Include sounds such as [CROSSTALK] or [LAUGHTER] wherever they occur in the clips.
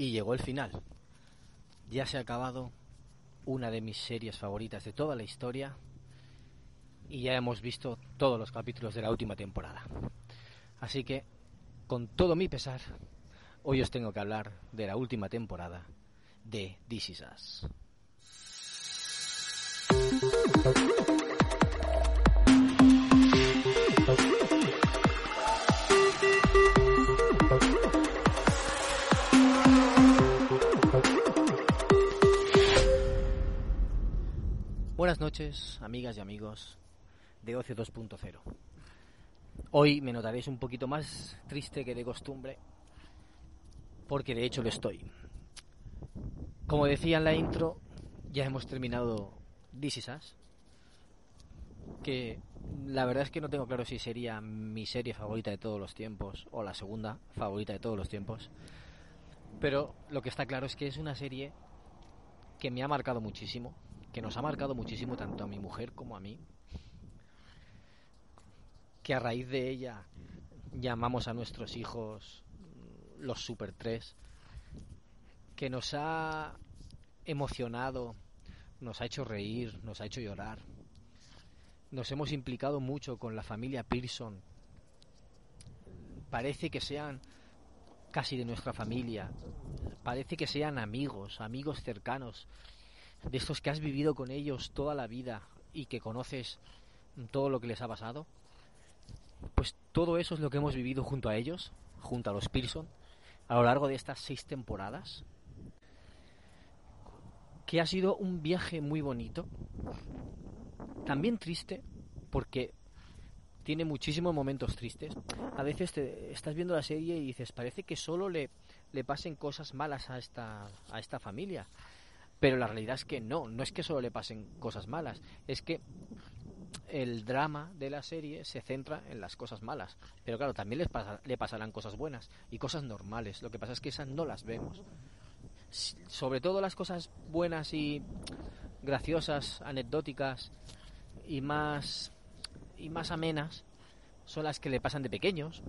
Y llegó el final. Ya se ha acabado una de mis series favoritas de toda la historia y ya hemos visto todos los capítulos de la última temporada. Así que, con todo mi pesar, hoy os tengo que hablar de la última temporada de This Is Us. Buenas noches, amigas y amigos de Ocio 2.0. Hoy me notaréis un poquito más triste que de costumbre, porque de hecho lo estoy. Como decía en la intro, ya hemos terminado This Is que la verdad es que no tengo claro si sería mi serie favorita de todos los tiempos o la segunda favorita de todos los tiempos, pero lo que está claro es que es una serie que me ha marcado muchísimo, que nos ha marcado muchísimo tanto a mi mujer como a mí, que a raíz de ella llamamos a nuestros hijos los Super 3, que nos ha emocionado, nos ha hecho reír, nos ha hecho llorar. Nos hemos implicado mucho con la familia Pearson. Parece que sean casi de nuestra familia. Parece que sean amigos, amigos cercanos, de estos que has vivido con ellos toda la vida y que conoces todo lo que les ha pasado. Pues todo eso es lo que hemos vivido junto a ellos, junto a los Pearson, a lo largo de estas seis temporadas. Que ha sido un viaje muy bonito, también triste, porque tiene muchísimos momentos tristes. A veces te estás viendo la serie y dices, parece que solo le, le pasen cosas malas a esta, a esta familia. Pero la realidad es que no, no es que solo le pasen cosas malas, es que el drama de la serie se centra en las cosas malas. Pero claro, también les pasa, le pasarán cosas buenas y cosas normales. Lo que pasa es que esas no las vemos. Sobre todo las cosas buenas y graciosas, anecdóticas y más y más amenas son las que le pasan de pequeños.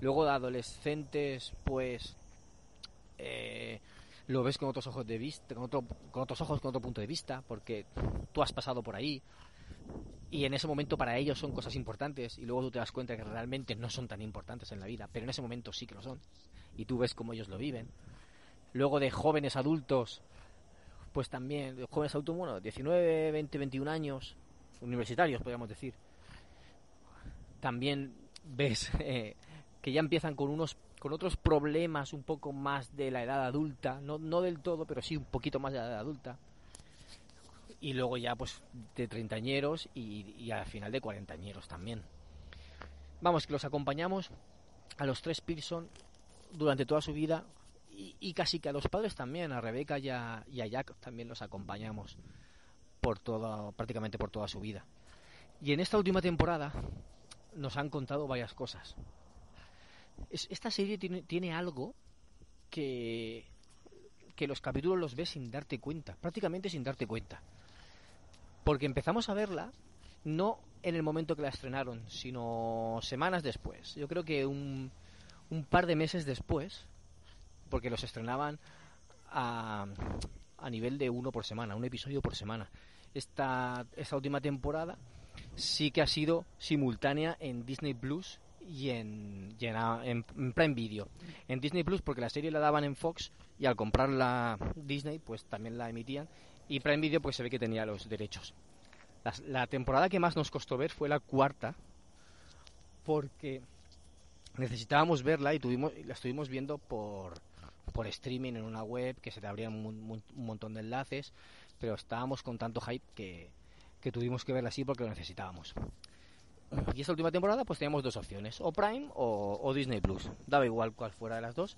Luego de adolescentes, pues eh, lo ves con otros ojos de vista, con, otro, con otros ojos, con otro punto de vista, porque tú has pasado por ahí y en ese momento para ellos son cosas importantes y luego tú te das cuenta que realmente no son tan importantes en la vida, pero en ese momento sí que lo son y tú ves cómo ellos lo viven. Luego de jóvenes adultos, pues también, de jóvenes adultos, bueno, 19, 20, 21 años, universitarios podríamos decir, también ves [LAUGHS] eh, que ya empiezan con unos con otros problemas un poco más de la edad adulta, no, no del todo, pero sí un poquito más de la edad adulta y luego ya pues de treintañeros y, y al final de cuarentañeros también. Vamos, que los acompañamos a los tres Pearson durante toda su vida y, casi que a los padres también, a Rebeca y a, Jack también los acompañamos por toda, prácticamente por toda su vida. Y en esta última temporada nos han contado varias cosas. Esta serie tiene, tiene algo que, que los capítulos los ves sin darte cuenta, prácticamente sin darte cuenta. Porque empezamos a verla no en el momento que la estrenaron, sino semanas después. Yo creo que un, un par de meses después, porque los estrenaban a, a nivel de uno por semana, un episodio por semana. Esta, esta última temporada sí que ha sido simultánea en Disney Plus y en, en, Prime Video. En Disney Plus porque la serie la daban en Fox y al comprarla Disney pues también la emitían y Prime Video pues se ve que tenía los derechos. La, temporada que más nos costó ver fue la cuarta porque necesitábamos verla y tuvimos la estuvimos viendo por por streaming en una web que se te abrían un, montón de enlaces pero estábamos con tanto hype que, que tuvimos que verla así porque lo necesitábamos y esta última temporada pues teníamos dos opciones o Prime o, Disney Plus daba igual cuál fuera de las dos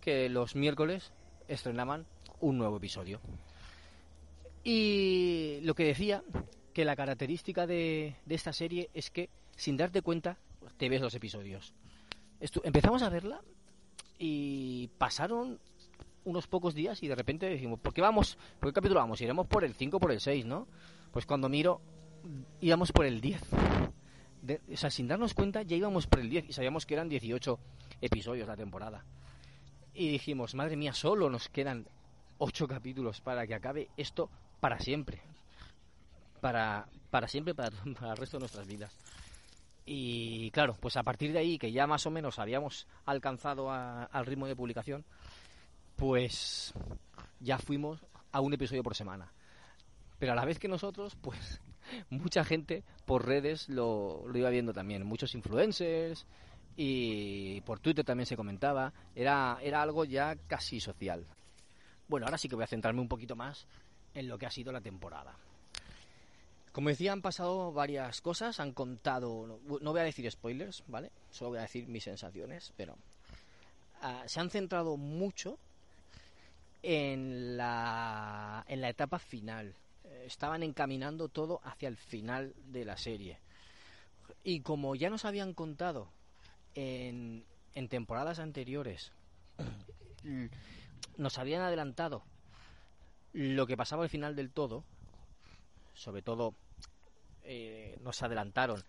que los miércoles estrenaban un nuevo episodio y lo que decía, que la característica de, esta serie es que sin darte cuenta te ves los episodios. empezamos a verla y pasaron unos pocos días y de repente decimos, ¿por qué vamos? ¿Por qué capítulo vamos? Iremos por el 5 por el 6, ¿no? Pues cuando miro, íbamos por el 10. O sea, sin darnos cuenta ya íbamos por el 10 y sabíamos que eran 18 episodios la temporada. Y dijimos, madre mía, solo nos quedan ocho capítulos para que acabe esto para siempre. Para, para siempre, para [LAUGHS] el resto de nuestras vidas. Y claro, pues a partir de ahí, que ya más o menos habíamos alcanzado al ritmo de publicación, pues ya fuimos a un episodio por semana. Pero a la vez que nosotros, pues mucha gente por redes lo, iba viendo también. Muchos influencers y por Twitter también se comentaba. Era, era algo ya casi social. Bueno, ahora sí que voy a centrarme un poquito más en lo que ha sido la temporada. Como decía, han pasado varias cosas, han contado, no, voy a decir spoilers, ¿vale? Solo voy a decir mis sensaciones, pero ah, se han centrado mucho en la, en la etapa final. Estaban encaminando todo hacia el final de la serie. Y como ya nos habían contado en, en temporadas anteriores, [COUGHS] nos habían adelantado lo que pasaba al final del todo, sobre todo eh, nos adelantaron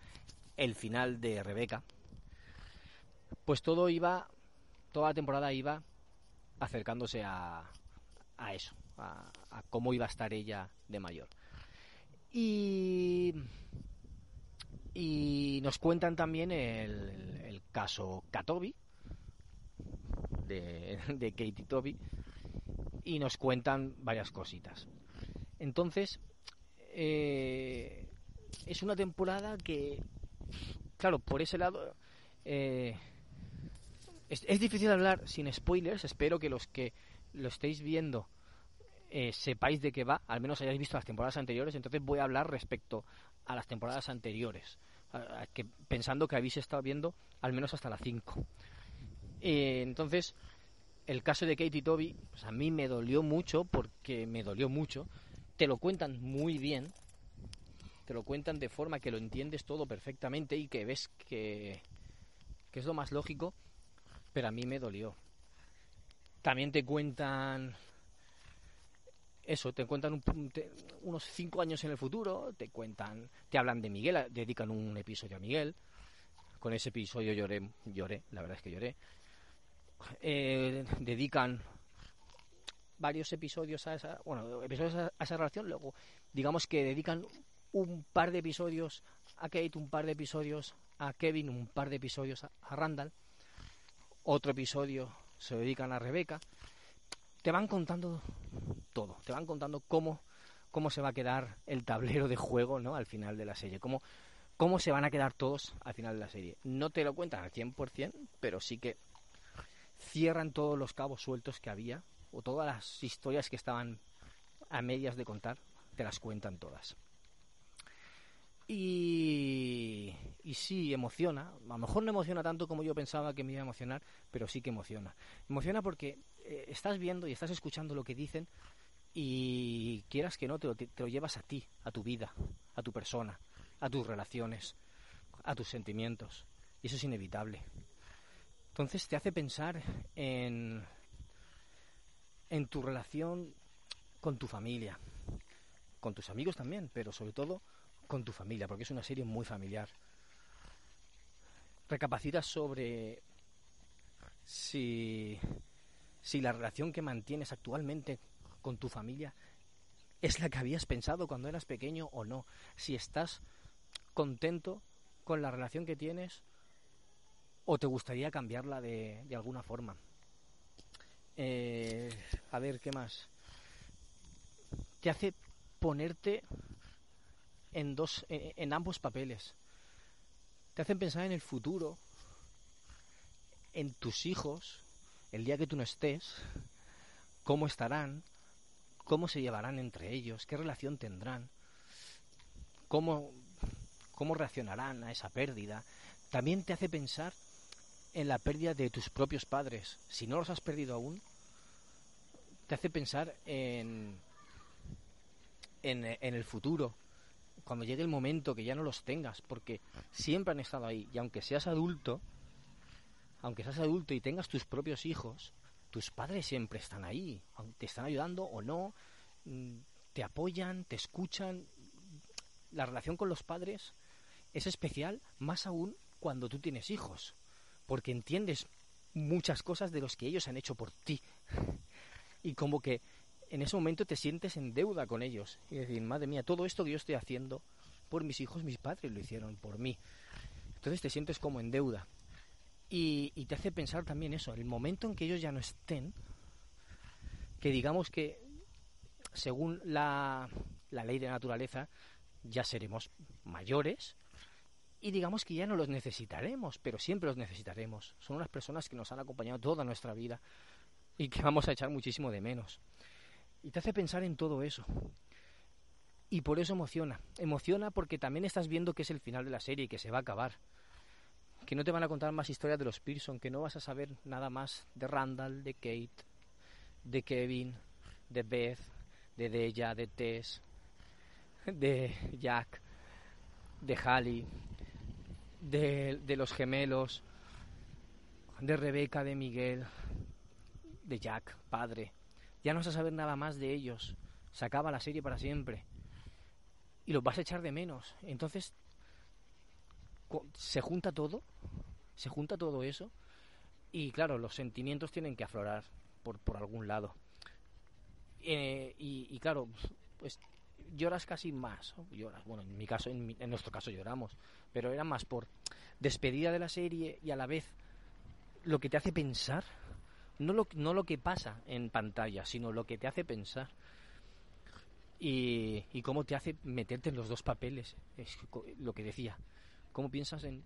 el final de Rebeca, pues todo iba, toda la temporada iba acercándose a, a eso, a, cómo iba a estar ella de mayor. Y, y nos cuentan también el, el caso Katobi, de, de Katie Toby, y nos cuentan varias cositas. Entonces, eh, es una temporada que, claro, por ese lado, eh, es, difícil hablar sin spoilers. Espero que los que lo estéis viendo eh, sepáis de qué va, al menos hayáis visto las temporadas anteriores. Entonces voy a hablar respecto a las temporadas anteriores, que, pensando que habéis estado viendo al menos hasta la 5. Eh, entonces, el caso de Katie Toby, pues a mí me dolió mucho, porque me dolió mucho. Te lo cuentan muy bien, te lo cuentan de forma que lo entiendes todo perfectamente y que ves que, es lo más lógico, pero a mí me dolió. También te cuentan eso, te cuentan unos cinco años en el futuro, te cuentan, te hablan de Miguel, dedican un episodio a Miguel. Con ese episodio lloré, lloré, la verdad es que lloré. Eh, dedican varios episodios a esa, bueno, episodios a esa relación, luego digamos que dedican un par de episodios a Kate, un par de episodios a Kevin, un par de episodios a, Randall, otro episodio se dedican a Rebeca. Te van contando todo, te van contando cómo, cómo se va a quedar el tablero de juego ¿no? al final de la serie, cómo, cómo se van a quedar todos al final de la serie. No te lo cuentan al 100%, pero sí que cierran todos los cabos sueltos que había, o todas las historias que estaban a medias de contar, te las cuentan todas. Y, sí, emociona. A lo mejor no emociona tanto como yo pensaba que me iba a emocionar, pero sí que emociona. Emociona porque eh, estás viendo y estás escuchando lo que dicen y quieras que no, te lo, te lo llevas a ti, a tu vida, a tu persona, a tus relaciones, a tus sentimientos. Y eso es inevitable. Entonces te hace pensar en, en tu relación con tu familia, con tus amigos también, pero sobre todo con tu familia, porque es una serie muy familiar. Recapacitas sobre si, si la relación que mantienes actualmente con tu familia es la que habías pensado cuando eras pequeño o no. Si estás contento con la relación que tienes o te gustaría cambiarla de, de alguna forma. Eh, a ver, ¿qué más? Te hace ponerte en, dos, en, ambos papeles. Te hacen pensar en el futuro, en tus hijos, el día que tú no estés, cómo estarán, cómo se llevarán entre ellos, qué relación tendrán, cómo, cómo reaccionarán a esa pérdida. También te hace pensar en la pérdida de tus propios padres. Si no los has perdido aún, te hace pensar en, en, en el futuro, cuando llegue el momento que ya no los tengas, porque siempre han estado ahí. Y aunque seas adulto, aunque seas adulto y tengas tus propios hijos, tus padres siempre están ahí, te están ayudando o no, mm, te apoyan, te escuchan. La relación con los padres es especial, más aún cuando tú tienes hijos, porque entiendes muchas cosas de los que ellos han hecho por ti. [LAUGHS] Y como que en ese momento te sientes en deuda con ellos. Y decir, madre mía, todo esto que yo estoy haciendo por mis hijos, mis padres lo hicieron por mí. Entonces te sientes como en deuda. Y, y te hace pensar también eso, el momento en que ellos ya no estén, que digamos que según la, la ley de naturaleza ya seremos mayores y digamos que ya no los necesitaremos, pero siempre los necesitaremos. Son unas personas que nos han acompañado toda nuestra vida y que vamos a echar muchísimo de menos. Y te hace pensar en todo eso. Y por eso emociona. Emociona porque también estás viendo que es el final de la serie y que se va a acabar. Que no te van a contar más historias de los Pearson, que no vas a saber nada más de Randall, de Kate, de Kevin, de Beth, de Deja, de Tess, de Jack, de Halley, de, de los gemelos, de Rebeca, de Miguel, de Jack, padre. Ya no vas a saber nada más de ellos. Se acaba la serie para siempre. Y los vas a echar de menos. Entonces, se junta todo, se junta todo eso. Y claro, los sentimientos tienen que aflorar por, por algún lado. Eh, y, y, claro, pues lloras casi más. Lloras, bueno, en mi caso, en, mi, en nuestro caso lloramos. Pero era más por despedida de la serie y a la vez lo que te hace pensar no lo, no lo que pasa en pantalla, sino lo que te hace pensar. Y, y cómo te hace meterte en los dos papeles. Es lo que decía. ¿Cómo piensas en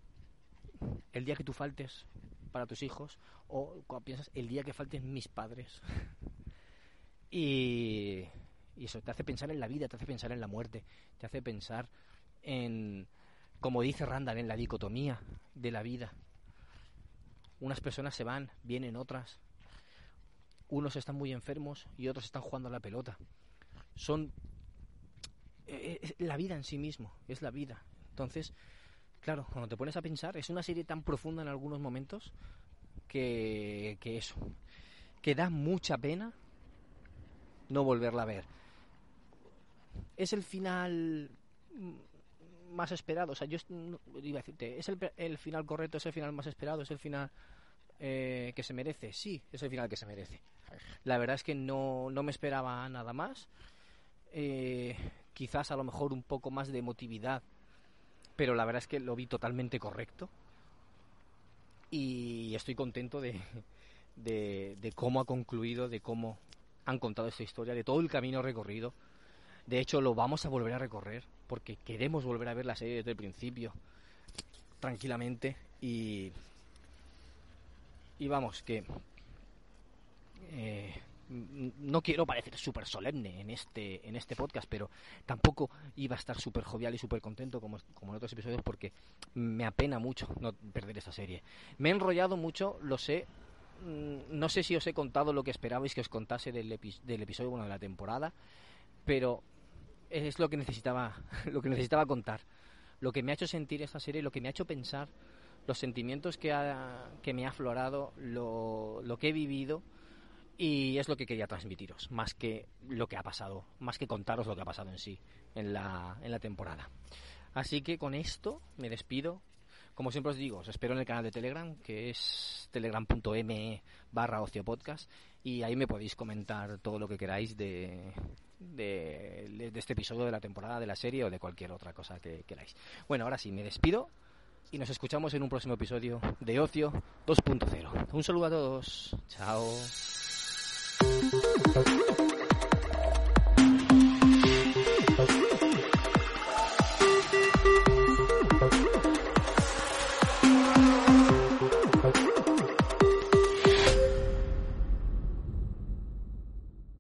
el día que tú faltes para tus hijos o piensas el día que falten mis padres? [LAUGHS] y, eso te hace pensar en la vida, te hace pensar en la muerte, te hace pensar en, como dice Randall, en la dicotomía de la vida. Unas personas se van, vienen otras, unos están muy enfermos y otros están jugando a la pelota. Son eh, la vida en sí mismo, es la vida. Entonces, claro, cuando te pones a pensar, es una serie tan profunda en algunos momentos que, que eso, que da mucha pena no volverla a ver. Es el final más esperado, o sea, yo iba a decirte, es el, el final correcto, es el final más esperado, es el final eh, que se merece, sí, es el final que se merece. La verdad es que no, no me esperaba nada más. Eh, quizás a lo mejor un poco más de emotividad, pero la verdad es que lo vi totalmente correcto. Y estoy contento de, de, cómo ha concluido, de cómo han contado esta historia, de todo el camino recorrido. De hecho, lo vamos a volver a recorrer porque queremos volver a ver la serie desde el principio, tranquilamente. Y, y vamos, que eh, no quiero parecer súper solemne en este, en este podcast, pero tampoco iba a estar súper jovial y súper contento como, como en otros episodios porque me apena mucho no perder esta serie. Me he enrollado mucho, lo sé. Mm, no sé si os he contado lo que esperabais que os contase del, del episodio bueno, de la temporada, pero es lo que necesitaba, [LAUGHS] lo que necesitaba contar. Lo que me ha hecho sentir esta serie, lo que me ha hecho pensar, los sentimientos que, ha, que me ha aflorado, lo, lo que he vivido y es lo que quería transmitiros, más que lo que ha pasado, más que contaros lo que ha pasado en sí en la, en la temporada. Así que con esto me despido. Como siempre os digo, os espero en el canal de Telegram, que es telegram.me barra podcast, y ahí me podéis comentar todo lo que queráis de, de, de, este episodio de la temporada, de la serie o de cualquier otra cosa que queráis. Bueno, ahora sí, me despido y nos escuchamos en un próximo episodio de Ocio 2.0. Un saludo a todos. Chao. うん!